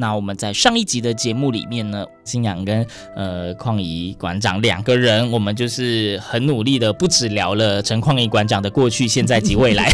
那我们在上一集的节目里面呢，新阳跟呃邝怡馆长两个人，我们就是很努力的，不止聊了陈邝怡馆长的过去、现在及未来，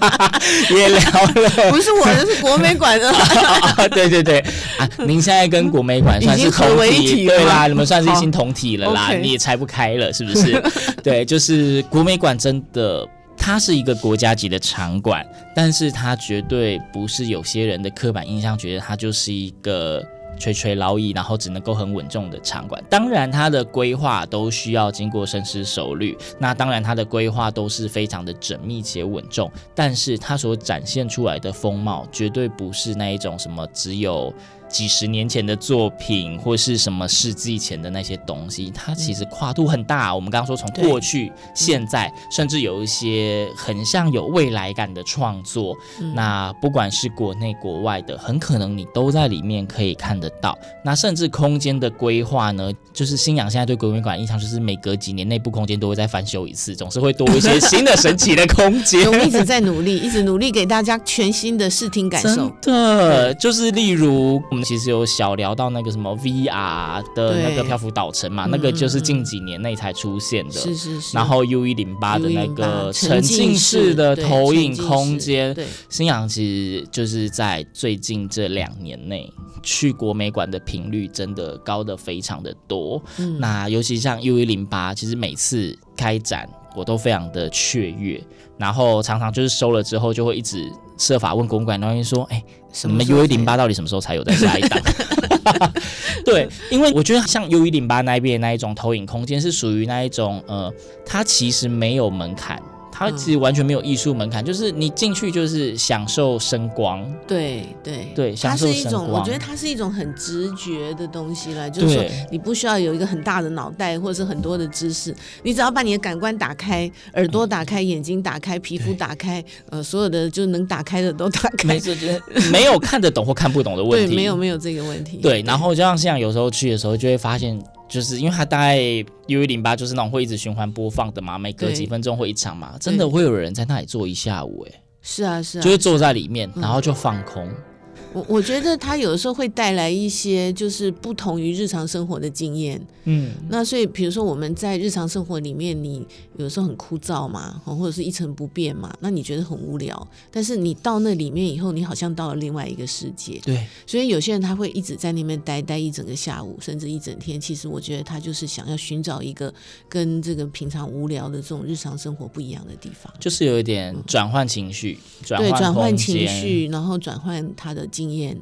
也聊了，不是我的，是国美馆的。啊，对对对啊，您现在跟国美馆算是同体，对啦，你们算是一心同体了啦，你也拆不开了，是不是？对，就是国美馆真的。它是一个国家级的场馆，但是它绝对不是有些人的刻板印象，觉得它就是一个垂垂老矣，然后只能够很稳重的场馆。当然，它的规划都需要经过深思熟虑，那当然它的规划都是非常的缜密且稳重，但是它所展现出来的风貌，绝对不是那一种什么只有。几十年前的作品，或是什么世纪前的那些东西，它其实跨度很大。我们刚刚说，从过去、现在，甚至有一些很像有未来感的创作。那不管是国内国外的，很可能你都在里面可以看得到。那甚至空间的规划呢，就是星洋现在对国美馆印象就是每隔几年内部空间都会再翻修一次，总是会多一些新的神奇的空间。我们一直在努力，一直努力给大家全新的视听感受。真的，就是例如我们其实有小聊到那个什么 VR 的那个漂浮岛城嘛，那个就是近几年内才出现的。是是是。然后 U 一零八的那个沉浸式的投影空间，对，星洋其实就是在最近这两年内去国美馆的频率真的高的非常的多。嗯那尤其像 U 一零八，其实每次开展我都非常的雀跃，然后常常就是收了之后就会一直设法问公馆，然后说：“哎、欸，你们 U 一零八到底什么时候才有在下一档？” 对，因为我觉得像 U 一零八那边那一种投影空间是属于那一种呃，它其实没有门槛。它其实完全没有艺术门槛，嗯、就是你进去就是享受声光，对对对，享受。它是一种，我觉得它是一种很直觉的东西了，就是说你不需要有一个很大的脑袋或者是很多的知识，你只要把你的感官打开，耳朵打开，眼睛打开，皮肤打开，呃，所有的就能打开的都打开。没错，没有看得懂或看不懂的问题，对，没有没有这个问题。对，然后就像像有时候去的时候，就会发现。就是因为它大概 U 一零八就是那种会一直循环播放的嘛，每隔几分钟会一场嘛，真的会有人在那里坐一下午哎、欸，是啊是啊，就是坐在里面，然后就放空。嗯我我觉得它有的时候会带来一些就是不同于日常生活的经验，嗯，那所以比如说我们在日常生活里面，你有时候很枯燥嘛，或者是一成不变嘛，那你觉得很无聊，但是你到那里面以后，你好像到了另外一个世界，对，所以有些人他会一直在那边待待一整个下午，甚至一整天。其实我觉得他就是想要寻找一个跟这个平常无聊的这种日常生活不一样的地方，就是有一点转换情绪，转换对，转换情绪，然后转换他的经验。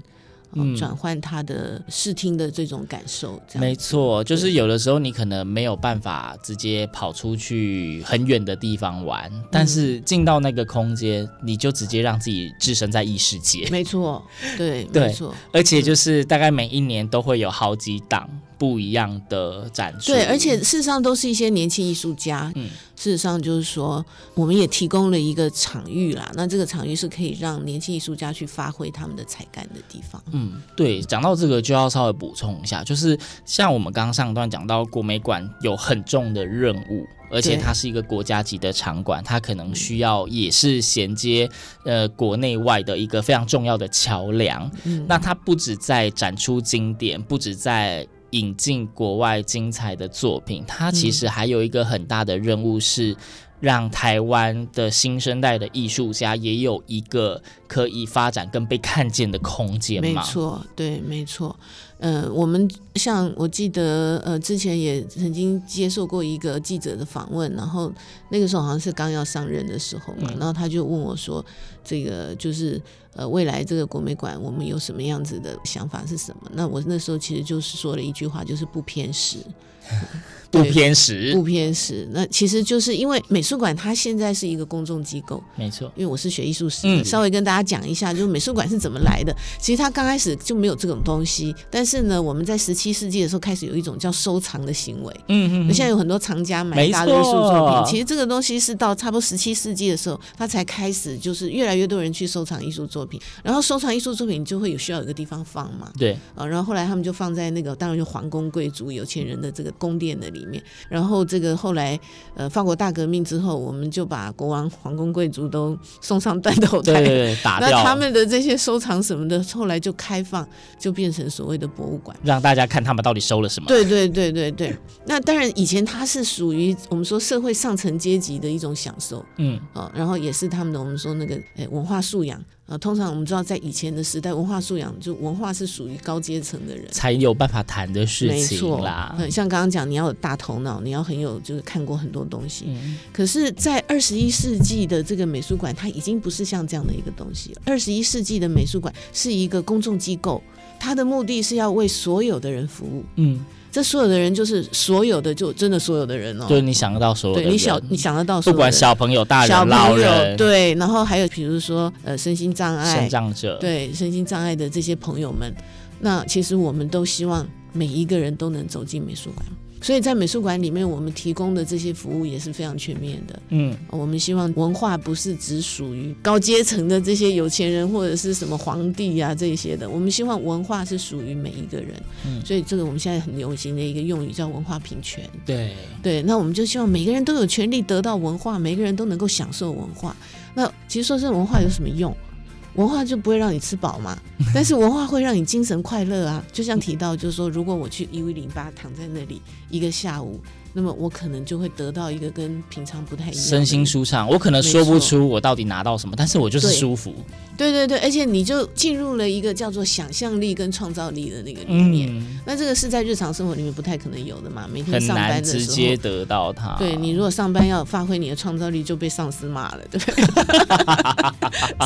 嗯，转换他的视听的这种感受，没错，就是有的时候你可能没有办法直接跑出去很远的地方玩，嗯、但是进到那个空间，你就直接让自己置身在异世界。没错，对，对，没错，而且就是大概每一年都会有好几档不一样的展出。对，而且事实上都是一些年轻艺术家。嗯。事实上，就是说，我们也提供了一个场域啦。那这个场域是可以让年轻艺术家去发挥他们的才干的地方。嗯，对。讲到这个，就要稍微补充一下，就是像我们刚刚上段讲到，国美馆有很重的任务，而且它是一个国家级的场馆，它可能需要也是衔接呃国内外的一个非常重要的桥梁。嗯，那它不止在展出经典，不止在引进国外精彩的作品，它其实还有一个很大的任务是让台湾的新生代的艺术家也有一个可以发展跟被看见的空间嘛。没错，对，没错。呃，我们像我记得，呃，之前也曾经接受过一个记者的访问，然后那个时候好像是刚要上任的时候嘛，嗯、然后他就问我说：“这个就是呃，未来这个国美馆，我们有什么样子的想法是什么？”那我那时候其实就是说了一句话，就是不偏食。不偏食，不偏食。那其实就是因为美术馆它现在是一个公众机构，没错。因为我是学艺术史稍微跟大家讲一下，就是美术馆是怎么来的。其实它刚开始就没有这种东西，但是呢，我们在十七世纪的时候开始有一种叫收藏的行为。嗯嗯。现在有很多藏家买大的艺术作品，其实这个东西是到差不多十七世纪的时候，它才开始就是越来越多人去收藏艺术作品。然后收藏艺术作品就会有需要有个地方放嘛。对。啊，然后后来他们就放在那个，当然就皇宫贵族有钱人的这个宫殿的里面，然后。这个后来，呃，法国大革命之后，我们就把国王、皇宫贵族都送上断头台，对对对，打掉。那他们的这些收藏什么的，后来就开放，就变成所谓的博物馆，让大家看他们到底收了什么。对对对对对。那当然，以前它是属于我们说社会上层阶级的一种享受，嗯啊，然后也是他们的我们说那个哎文化素养。啊，通常我们知道，在以前的时代，文化素养就文化是属于高阶层的人才有办法谈的事情啦。没错，像刚刚讲，你要有大头脑，你要很有就是看过很多东西。嗯、可是，在二十一世纪的这个美术馆，它已经不是像这样的一个东西了。二十一世纪的美术馆是一个公众机构，它的目的是要为所有的人服务。嗯。这所有的人就是所有的，就真的所有的人哦，就是你想得到所有的人，对，你想你想得到所有的人，不管小朋友、大人、小朋友老人，对，然后还有比如说呃身心障碍、身障者，对身心障碍的这些朋友们，那其实我们都希望每一个人都能走进美术馆。所以在美术馆里面，我们提供的这些服务也是非常全面的。嗯，我们希望文化不是只属于高阶层的这些有钱人或者是什么皇帝啊这些的，我们希望文化是属于每一个人。嗯，所以这个我们现在很流行的一个用语叫文化平权。对对，那我们就希望每个人都有权利得到文化，每个人都能够享受文化。那其实说这文化有什么用？文化就不会让你吃饱嘛，但是文化会让你精神快乐啊。就像提到，就是说，如果我去一五零八躺在那里一个下午。那么我可能就会得到一个跟平常不太一样，身心舒畅。我可能说不出我到底拿到什么，但是我就是舒服。对对对，而且你就进入了一个叫做想象力跟创造力的那个里面。嗯、那这个是在日常生活里面不太可能有的嘛？每天上班的时候直接得到它。对，你如果上班要发挥你的创造力，就被上司骂了，对不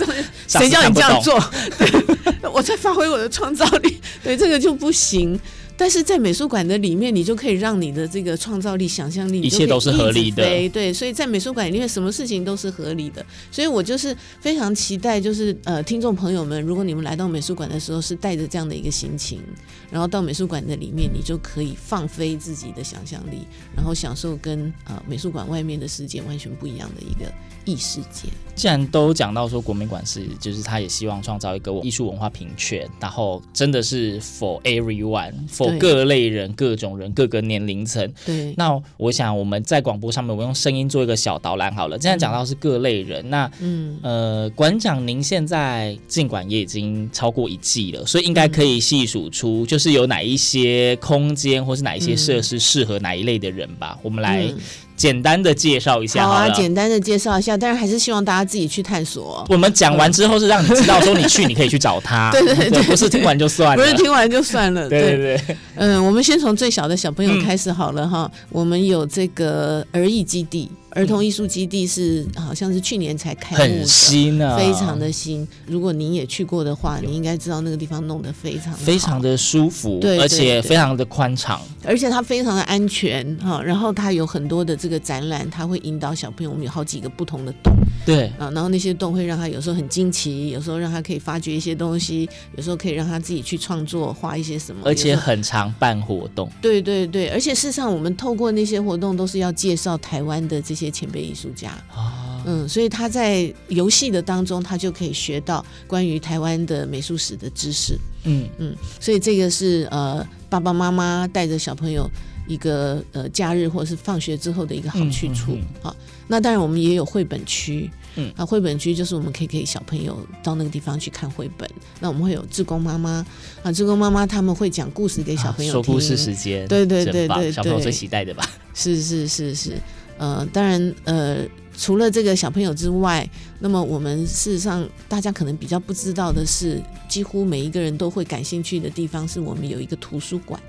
对？谁叫你这样做？对，我在发挥我的创造力，对，这个就不行。但是在美术馆的里面，你就可以让你的这个创造力、想象力，一切都是合理的。对，所以在美术馆里面，什么事情都是合理的。所以我就是非常期待，就是呃，听众朋友们，如果你们来到美术馆的时候是带着这样的一个心情，然后到美术馆的里面，你就可以放飞自己的想象力，然后享受跟呃美术馆外面的世界完全不一样的一个异世界。既然都讲到说国美馆是，就是他也希望创造一个艺术文化平权，然后真的是 for everyone，for 各类人、各种人、各个年龄层。对。那我想我们在广播上面，我用声音做一个小导览好了。既然讲到是各类人，嗯、那嗯呃，馆长您现在尽管也已经超过一季了，所以应该可以细数出，就是有哪一些空间或是哪一些设施适合哪一类的人吧。嗯、我们来。简单的介绍一下好，好啊，简单的介绍一下，但是还是希望大家自己去探索。我们讲完之后是让你知道说你去，你可以去找他。对对对，对，不是听完就算了，不是听完就算了。对对对，嗯，我们先从最小的小朋友开始好了哈。嗯、我们有这个儿艺基地。儿童艺术基地是好像是去年才开幕的，很新啊，非常的新。如果您也去过的话，你应该知道那个地方弄得非常非常的舒服，对，而且非常的宽敞，而且它非常的安全哈。然后它有很多的这个展览，它会引导小朋友。我们有好几个不同的洞，对啊，然后那些洞会让他有时候很惊奇，有时候让他可以发掘一些东西，有时候可以让他自己去创作画一些什么，而且很常办活动。对对对，而且事实上我们透过那些活动都是要介绍台湾的这些前辈艺术家。啊，嗯，所以他在游戏的当中，他就可以学到关于台湾的美术史的知识，嗯。嗯，所以这个是呃爸爸妈妈带着小朋友一个呃假日或者是放学之后的一个好去处，嗯嗯、好，那当然我们也有绘本区，嗯，啊，绘本区就是我们可以给小朋友到那个地方去看绘本，那我们会有志工妈妈啊，志工妈妈他们会讲故事给小朋友听，啊、说故事时间，对对对对，对，小朋友最期待的吧？是是是是。呃，当然呃，除了这个小朋友之外，那么我们事实上大家可能比较不知道的是，几乎每一个人都会感兴趣的地方，是我们有一个图书馆。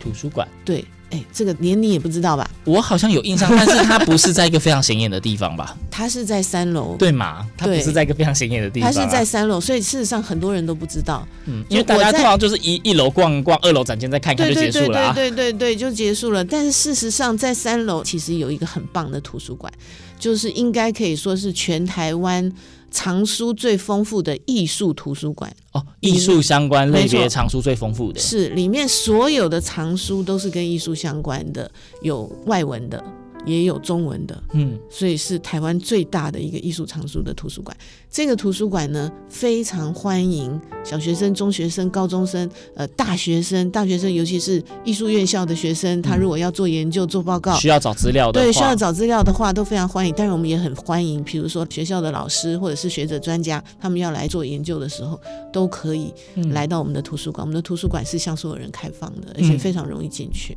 图书馆，对。哎，这个连你也不知道吧？我好像有印象，但是它不是在一个非常显眼的地方吧？它是在三楼，对吗？它不是在一个非常显眼的地方，啊，它是在三楼，所以事实上很多人都不知道。嗯，因为大家通常就是一一楼逛逛，二楼展厅再看看就结束了，啊。对对对对对，就结束了。但是事实上，在三楼其实有一个很棒的图书馆，就是应该可以说是全台湾。藏书最丰富的艺术图书馆。哦，艺术相关类别藏书最丰富的，是里面所有的藏书都是跟艺术相关的，有外文的。也有中文的，嗯，所以是台湾最大的一个艺术藏书的图书馆。这个图书馆呢，非常欢迎小学生、中学生、高中生，呃，大学生。大学生尤其是艺术院校的学生，他如果要做研究、做报告，需要找资料的，对，需要找资料的话，都非常欢迎。当然，我们也很欢迎，比如说学校的老师或者是学者专家，他们要来做研究的时候，都可以来到我们的图书馆。我们的图书馆是向所有人开放的，而且非常容易进去。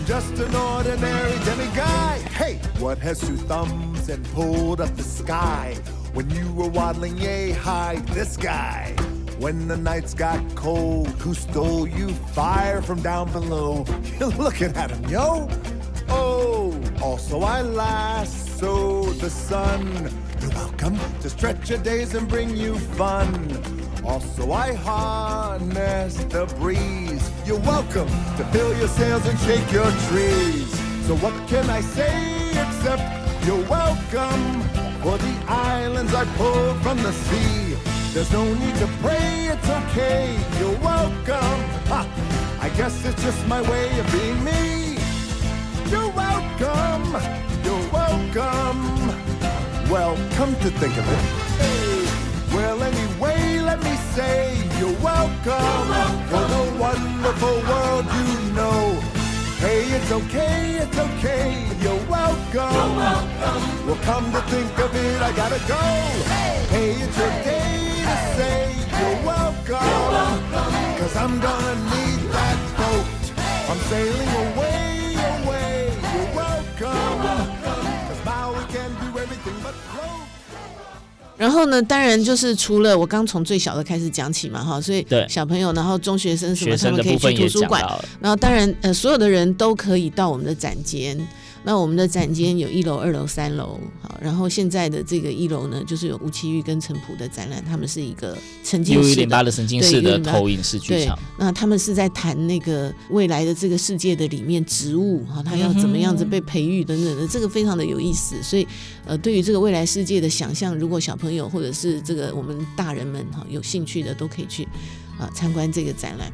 I'm just an ordinary demiguy. Hey, what has two thumbs and pulled up the sky? When you were waddling yay high, this guy. When the nights got cold, who stole you fire from down below? You're looking at him, yo. Oh, also I lasso the sun. You're welcome to stretch your days and bring you fun. Also, I harness the breeze. You're welcome to fill your sails and shake your trees. So, what can I say except you're welcome for the islands I pulled from the sea? There's no need to pray, it's okay. You're welcome. Ha! I guess it's just my way of being me. You're welcome. You're welcome. Well, come to think of it. Hey. Well, anyway, me say you're welcome, for the wonderful world you know. Hey, it's okay, it's okay, you're welcome. You're welcome. Well, come to think of it, I gotta go. Hey, hey it's your day to say you're welcome. You're welcome. Cause I'm gonna need that boat. I'm sailing away, away, you're welcome. You're welcome. 然后呢，当然就是除了我刚从最小的开始讲起嘛，哈，所以小朋友，然后中学生什么，他们可以去图书馆，然后当然呃，所有的人都可以到我们的展间。那我们的展间有一楼、二楼、三楼，好，然后现在的这个一楼呢，就是有吴奇玉跟陈普的展览，他们是一个沉浸式的、的沉浸式的投影式剧场。那他们是在谈那个未来的这个世界的里面植物哈，它要怎么样子被培育等等的，这个非常的有意思。所以呃，对于这个未来世界的想象，如果小朋友或者是这个我们大人们哈有兴趣的，都可以去啊参观这个展览。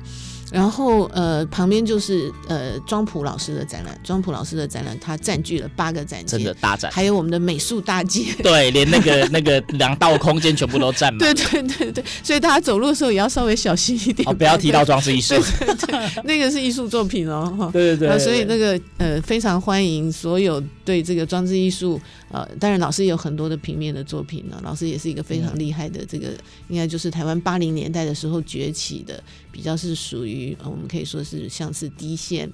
然后呃，旁边就是呃庄普老师的展览，庄普老师的展览，它占据了八个展间，真的大展，还有我们的美术大街，对，连那个那个两道空间全部都占满，对对对对，所以大家走路的时候也要稍微小心一点，哦，不要提到装置艺术，对对对，那个是艺术作品哦，哈，对对对，所以那个呃非常欢迎所有对这个装置艺术，呃，当然老师也有很多的平面的作品呢，老师也是一个非常厉害的这个，应该就是台湾八零年代的时候崛起的，比较是属于。我们可以说是像是低线，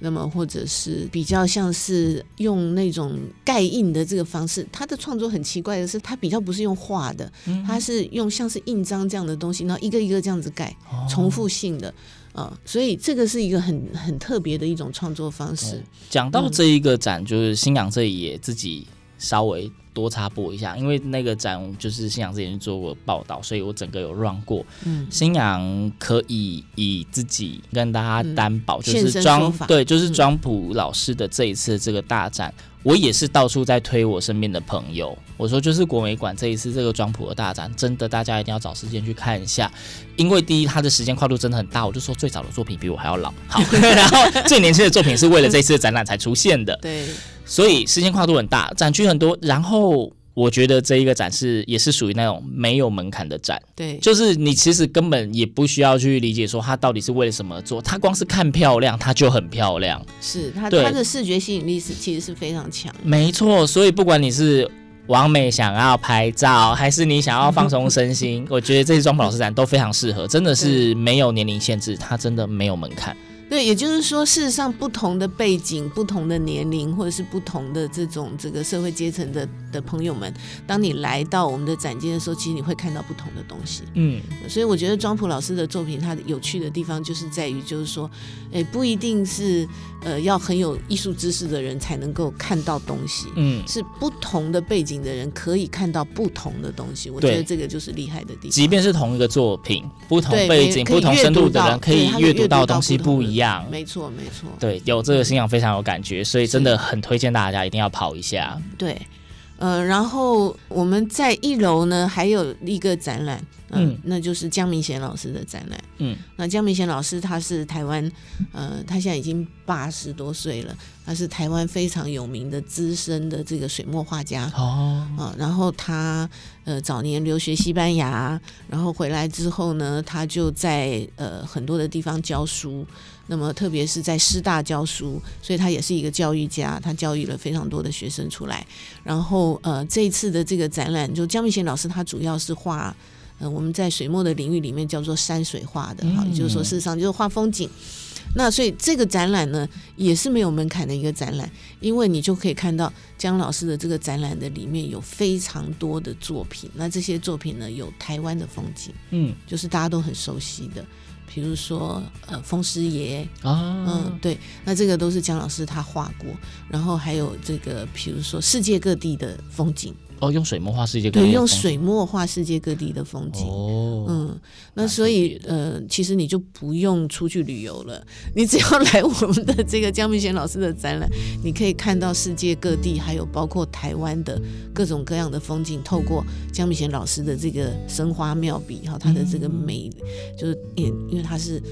那么或者是比较像是用那种盖印的这个方式。他的创作很奇怪的是，他比较不是用画的，他是用像是印章这样的东西，然后一个一个这样子盖，重复性的啊、呃，所以这个是一个很很特别的一种创作方式。讲到这一个展，就是新港这里也自己稍微。多插播一下，因为那个展就是新阳之前做过报道，所以我整个有 run 过。嗯，新阳可以以自己跟大家担保，就是庄对，就是庄普老师的这一次这个大展。我也是到处在推我身边的朋友，我说就是国美馆这一次这个庄普的大展，真的大家一定要找时间去看一下，因为第一它的时间跨度真的很大，我就说最早的作品比我还要老，好，然后最年轻的作品是为了这次的展览才出现的，对，所以时间跨度很大，展区很多，然后我觉得这一个展示也是属于那种没有门槛的展，对，就是你其实根本也不需要去理解说它到底是为了什么做，它光是看漂亮，它就很漂亮。是它对它的视觉吸引力是其实是非常强。没错，所以不管你是完美想要拍照，还是你想要放松身心，我觉得这次庄普老师展都非常适合，真的是没有年龄限制，它真的没有门槛。对，也就是说，事实上，不同的背景、不同的年龄，或者是不同的这种这个社会阶层的的朋友们，当你来到我们的展间的时候，其实你会看到不同的东西。嗯，所以我觉得庄普老师的作品，它有趣的地方就是在于，就是说，哎，不一定是呃要很有艺术知识的人才能够看到东西，嗯，是不同的背景的人可以看到不同的东西。我觉得这个就是厉害的地方。即便是同一个作品，不同背景、不同深度的人可以阅读到东西不一样。没错，没错。对，有这个信仰非常有感觉，所以真的很推荐大家一定要跑一下。对，嗯，然后我们在一楼呢还有一个展览，呃、嗯，那就是江明贤老师的展览。嗯，那江明贤老师他是台湾，呃，他现在已经八十多岁了，他是台湾非常有名的资深的这个水墨画家。哦，啊、呃，然后他呃早年留学西班牙，然后回来之后呢，他就在呃很多的地方教书。那么，特别是在师大教书，所以他也是一个教育家，他教育了非常多的学生出来。然后，呃，这一次的这个展览，就江明贤老师，他主要是画，呃，我们在水墨的领域里面叫做山水画的，哈、嗯，也就是说，事实上就是画风景。那所以这个展览呢，也是没有门槛的一个展览，因为你就可以看到姜老师的这个展览的里面有非常多的作品。那这些作品呢，有台湾的风景，嗯，就是大家都很熟悉的。比如说，呃，风师爷啊，嗯，对，那这个都是姜老师他画过，然后还有这个，比如说世界各地的风景。哦，用水墨画世界各地，对，用水墨画世界各地的风景。哦，嗯，那所以呃，其实你就不用出去旅游了，你只要来我们的这个江明贤老师的展览，你可以看到世界各地，还有包括台湾的各种各样的风景，透过江明贤老师的这个生花妙笔哈，他的这个美，嗯、就是因因为他是。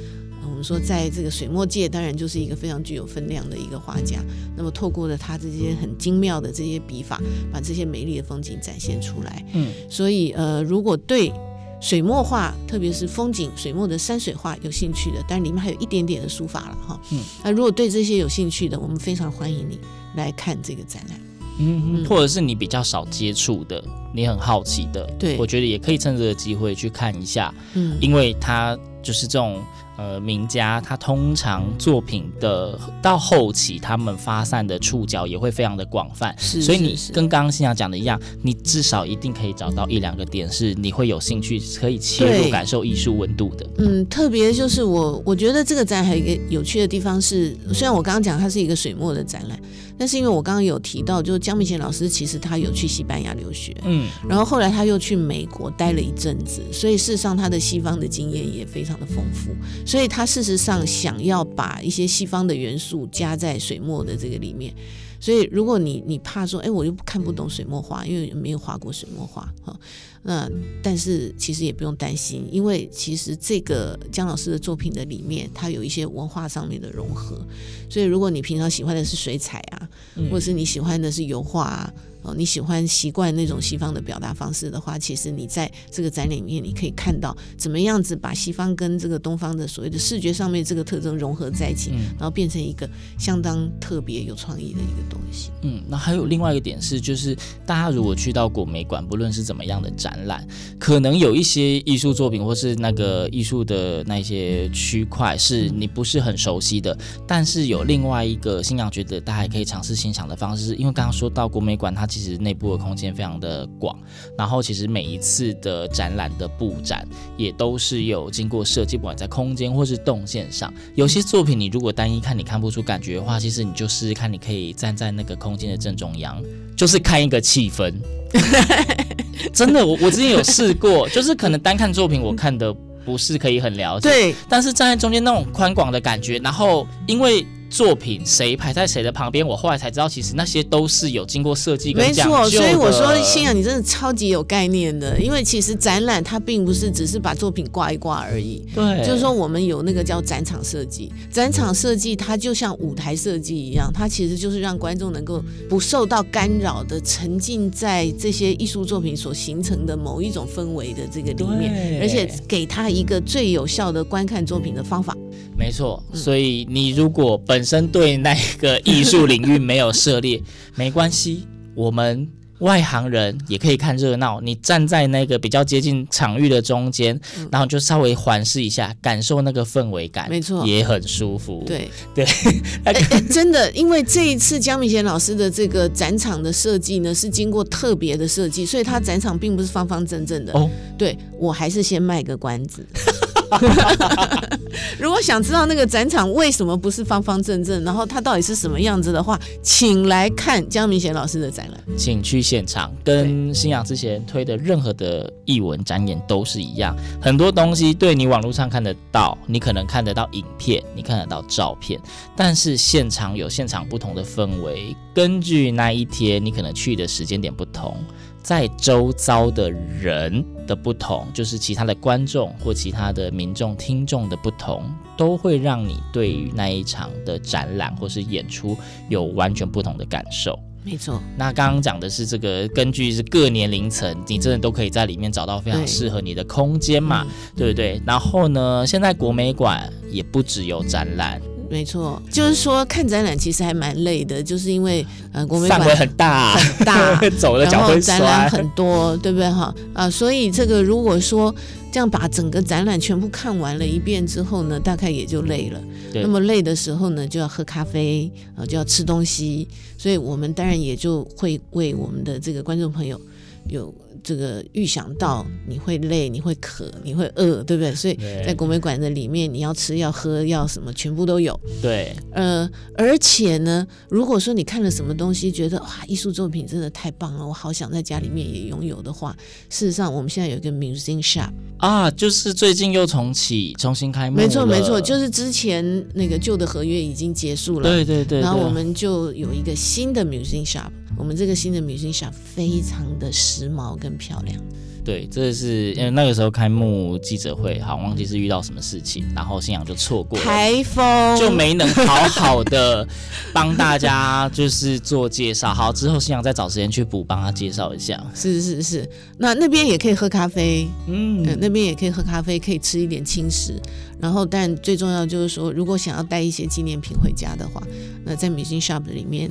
我们说，在这个水墨界，当然就是一个非常具有分量的一个画家。那么，透过了他这些很精妙的这些笔法，把这些美丽的风景展现出来。嗯，所以呃，如果对水墨画，特别是风景、水墨的山水画有兴趣的，但里面还有一点点的书法了哈。嗯，那如果对这些有兴趣的，我们非常欢迎你来看这个展览。嗯，嗯，或者是你比较少接触的，你很好奇的，对，我觉得也可以趁这个机会去看一下。嗯，因为它就是这种。呃，名家他通常作品的到后期，他们发散的触角也会非常的广泛，是，所以你跟刚刚新阳讲的一样，你至少一定可以找到一两个点是你会有兴趣可以切入感受艺术温度的。嗯，特别就是我我觉得这个展还有一个有趣的地方是，虽然我刚刚讲它是一个水墨的展览。但是因为我刚刚有提到，就是江明贤老师其实他有去西班牙留学，嗯，然后后来他又去美国待了一阵子，所以事实上他的西方的经验也非常的丰富，所以他事实上想要把一些西方的元素加在水墨的这个里面。所以，如果你你怕说，哎，我又看不懂水墨画，因为没有画过水墨画，哈，那但是其实也不用担心，因为其实这个姜老师的作品的里面，它有一些文化上面的融合。所以，如果你平常喜欢的是水彩啊，或者是你喜欢的是油画啊。哦，你喜欢习惯那种西方的表达方式的话，其实你在这个展里面，你可以看到怎么样子把西方跟这个东方的所谓的视觉上面这个特征融合在一起，嗯、然后变成一个相当特别有创意的一个东西。嗯，那还有另外一个点是，就是大家如果去到国美馆，不论是怎么样的展展览，可能有一些艺术作品或是那个艺术的那些区块是你不是很熟悉的，但是有另外一个信阳觉得大家可以尝试欣赏的方式，因为刚刚说到国美馆它。其实内部的空间非常的广，然后其实每一次的展览的布展也都是有经过设计，不管在空间或是动线上。有些作品你如果单一看你看不出感觉的话，其实你就试试看，你可以站在那个空间的正中央，就是看一个气氛。真的，我我之前有试过，就是可能单看作品我看的不是可以很了解，对，但是站在中间那种宽广的感觉，然后因为。作品谁排在谁的旁边，我后来才知道，其实那些都是有经过设计跟讲究的。没错，所以我说欣阳，你真的超级有概念的，因为其实展览它并不是只是把作品挂一挂而已。对，就是说我们有那个叫展场设计，展场设计它就像舞台设计一样，它其实就是让观众能够不受到干扰的沉浸在这些艺术作品所形成的某一种氛围的这个里面，而且给他一个最有效的观看作品的方法。没错，所以你如果本身对那个艺术领域没有涉猎，没关系，我们外行人也可以看热闹。你站在那个比较接近场域的中间，然后就稍微环视一下，感受那个氛围感，没错，也很舒服。对对，真的，因为这一次江明贤老师的这个展场的设计呢，是经过特别的设计，所以他展场并不是方方正正的。哦，对，我还是先卖个关子。如果想知道那个展场为什么不是方方正正，然后它到底是什么样子的话，请来看江明贤老师的展览，请去现场。跟新阳之前推的任何的艺文展演都是一样，很多东西对你网络上看得到，你可能看得到影片，你看得到照片，但是现场有现场不同的氛围，根据那一天你可能去的时间点不同。在周遭的人的不同，就是其他的观众或其他的民众、听众的不同，都会让你对于那一场的展览或是演出有完全不同的感受。没错，那刚刚讲的是这个，根据是各年龄层，你真的都可以在里面找到非常适合你的空间嘛，对，对不对？然后呢，现在国美馆也不只有展览。没错，就是说看展览其实还蛮累的，就是因为呃，国美馆范围很大，很大，走了脚会酸，然后展览很多，对不对哈？啊，所以这个如果说这样把整个展览全部看完了一遍之后呢，大概也就累了。那么累的时候呢，就要喝咖啡啊，就要吃东西，所以我们当然也就会为我们的这个观众朋友有。这个预想到你会累，你会渴，你会饿，对不对？所以在国美馆的里面，你要吃、要喝、要什么，全部都有。对，呃，而且呢，如果说你看了什么东西，觉得哇，艺术作品真的太棒了，我好想在家里面也拥有的话，事实上我们现在有一个 Museum Shop 啊，就是最近又重启、重新开幕。没错，没错，就是之前那个旧的合约已经结束了。对对对，对，然后我们就有一个新的 Museum Shop。我们这个新的 Museum Shop 非常的时髦跟漂亮。对，这是因为那个时候开幕记者会，好忘记是遇到什么事情，然后新阳就错过了，台风就没能好好的帮大家就是做介绍。好，之后新阳再找时间去补，帮他介绍一下。是是是，那那边也可以喝咖啡，嗯，呃、那边也可以喝咖啡，可以吃一点轻食。然后，但最重要就是说，如果想要带一些纪念品回家的话，那在 Museum Shop 里面。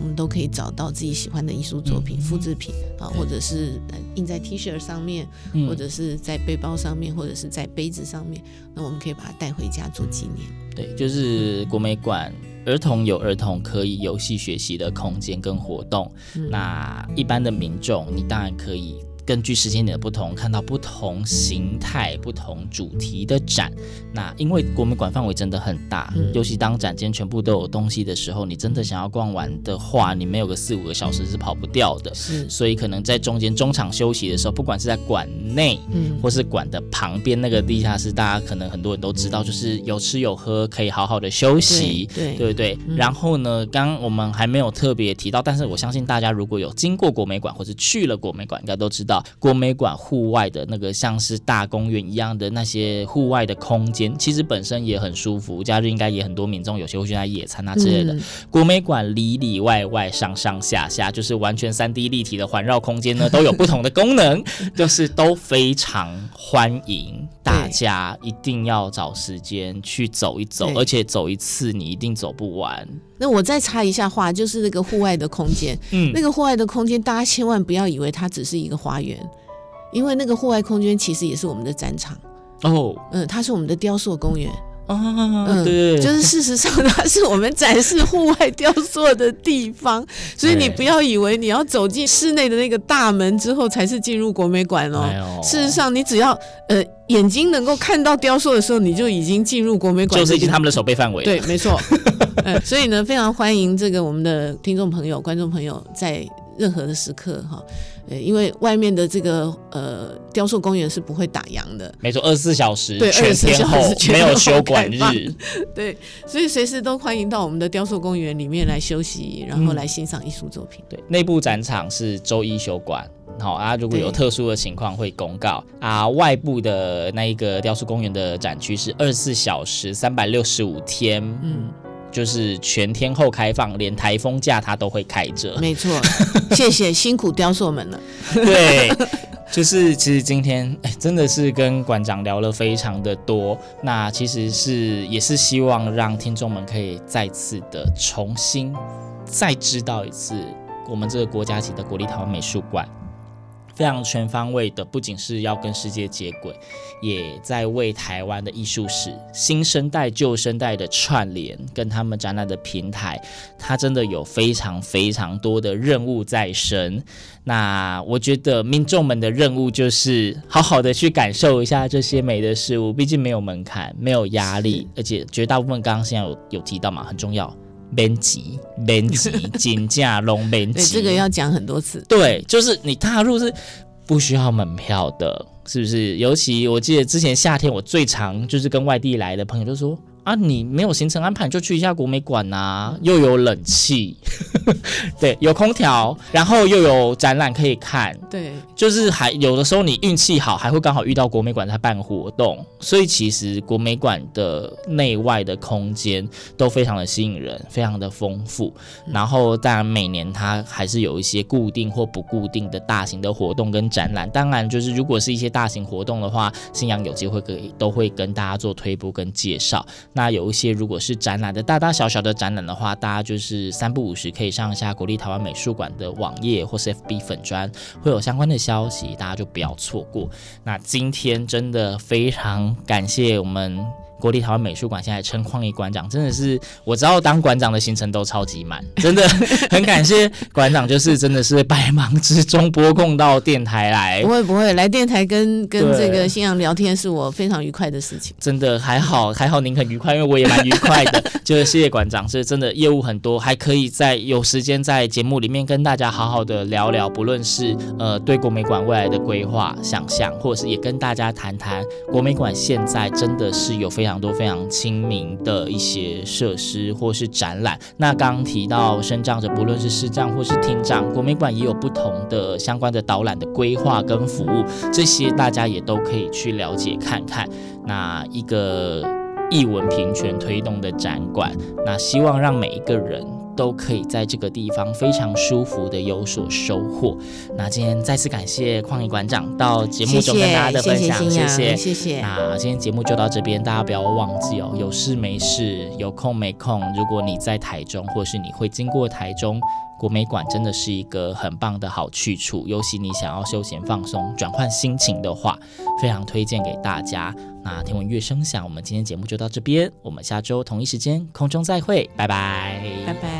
我们都可以找到自己喜欢的艺术作品、嗯、复制品啊，或者是印在 T 恤上面，嗯、或者是在背包上面，或者是在杯子上面。那我们可以把它带回家做纪念。对，就是国美馆儿童有儿童可以游戏学习的空间跟活动。嗯、那一般的民众，你当然可以。根据时间点的不同，看到不同形态、不同主题的展。那因为国美馆范围真的很大，嗯、尤其当展间全部都有东西的时候，你真的想要逛完的话，你没有个四五个小时是跑不掉的。是，所以可能在中间中场休息的时候，不管是在馆内，嗯，或是馆的旁边那个地下室，大家可能很多人都知道，就是有吃有喝，可以好好的休息，对对不对？嗯、然后呢，刚我们还没有特别提到，但是我相信大家如果有经过国美馆或是去了国美馆，应该都知道。到国美馆户外的那个像是大公园一样的那些户外的空间，其实本身也很舒服。假日应该也很多民众有些会去那野餐啊之类的。嗯、国美馆里里外外上上下下，就是完全三 D 立体的环绕空间呢，都有不同的功能，就是都非常欢迎大家一定要找时间去走一走，而且走一次你一定走不完。那我再插一下话，就是那个户外的空间，嗯，那个户外的空间，大家千万不要以为它只是一个花园，因为那个户外空间其实也是我们的展场哦，嗯，它是我们的雕塑公园啊，嗯，对，就是 事实上它是我们展示户外雕塑的地方，所以你不要以为你要走进室内的那个大门之后才是进入国美馆哦，事实上你只要呃眼睛能够看到雕塑的时候，你就已经进入国美馆，就是已经他们的守备范围，对，没错。所以呢，非常欢迎这个我们的听众朋友、观众朋友在任何的时刻哈，呃，因为外面的这个呃雕塑公园是不会打烊的，没错，二十四小时，对，二十四小时没有休馆日，对，所以随时都欢迎到我们的雕塑公园里面来休息，然后来欣赏艺术作品。对，内部展场是周一休馆。好啊，如果有特殊的情况会公告啊。外部的那一个雕塑公园的展区是二十四小时、三百六十五天，嗯，就是全天候开放，连台风假它都会开着。没错，谢谢辛苦雕塑们了。对，就是其实今天哎，真的是跟馆长聊了非常的多。那其实是也是希望让听众们可以再次的重新再知道一次我们这个国家级的国立台湾美术馆。非常全方位的，不仅是要跟世界接轨，也在为台湾的艺术史新生代、旧生代的串联，跟他们展览的平台，它真的有非常非常多的任务在身。那我觉得民众们的任务就是好好的去感受一下这些美的事物，毕竟没有门槛，没有压力，而且绝大部分刚刚现在有有提到嘛，很重要。免钱，免钱，金价龙免钱。这个要讲很多次。对，就是你踏入是不需要门票的，是不是？尤其我记得之前夏天，我最常就是跟外地来的朋友就说。啊，你没有行程安排，你就去一下国美馆呐、啊，又有冷气，对，有空调，然后又有展览可以看，对，就是还有的时候你运气好，还会刚好遇到国美馆在办活动，所以其实国美馆的内外的空间都非常的吸引人，非常的丰富。然后当然每年它还是有一些固定或不固定的大型的活动跟展览，当然就是如果是一些大型活动的话，星洋有机会可以都会跟大家做推播跟介绍。那有一些如果是展览的大大小小的展览的话，大家就是三不五时可以上一下国立台湾美术馆的网页或是 FB 粉专，会有相关的消息，大家就不要错过。那今天真的非常感谢我们。国立台湾美术馆现在称旷毅馆长，真的是我知道当馆长的行程都超级满，真的很感谢馆长，就是真的是百忙之中拨空到电台来。不会不会，来电台跟跟这个新阳聊天是我非常愉快的事情。真的还好还好您很愉快，因为我也蛮愉快的。就是谢谢馆长，是真的业务很多，还可以在有时间在节目里面跟大家好好的聊聊，不论是呃对国美馆未来的规划想象，或者是也跟大家谈谈国美馆现在真的是有非常。非常多非常亲民的一些设施或是展览。那刚刚提到身障者，不论是视障或是听障，国美馆也有不同的相关的导览的规划跟服务，这些大家也都可以去了解看看。那一个译文平权推动的展馆，那希望让每一个人。都可以在这个地方非常舒服的有所收获。那今天再次感谢旷毅馆长到节目中跟大家的分享，谢谢谢谢。谢谢。那今天节目就到这边，大家不要忘记哦，有事没事，有空没空，如果你在台中，或是你会经过台中。国美馆真的是一个很棒的好去处，尤其你想要休闲放松、转换心情的话，非常推荐给大家。那听闻乐声响，我们今天节目就到这边，我们下周同一时间空中再会，拜拜，拜拜。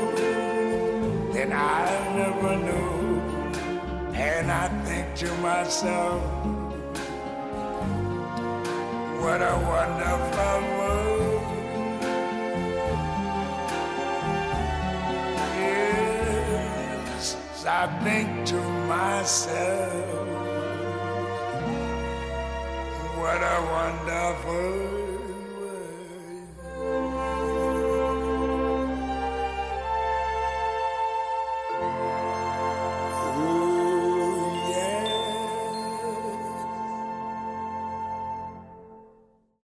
never knew. And I think to myself, what a wonderful world. Yes, I think to myself,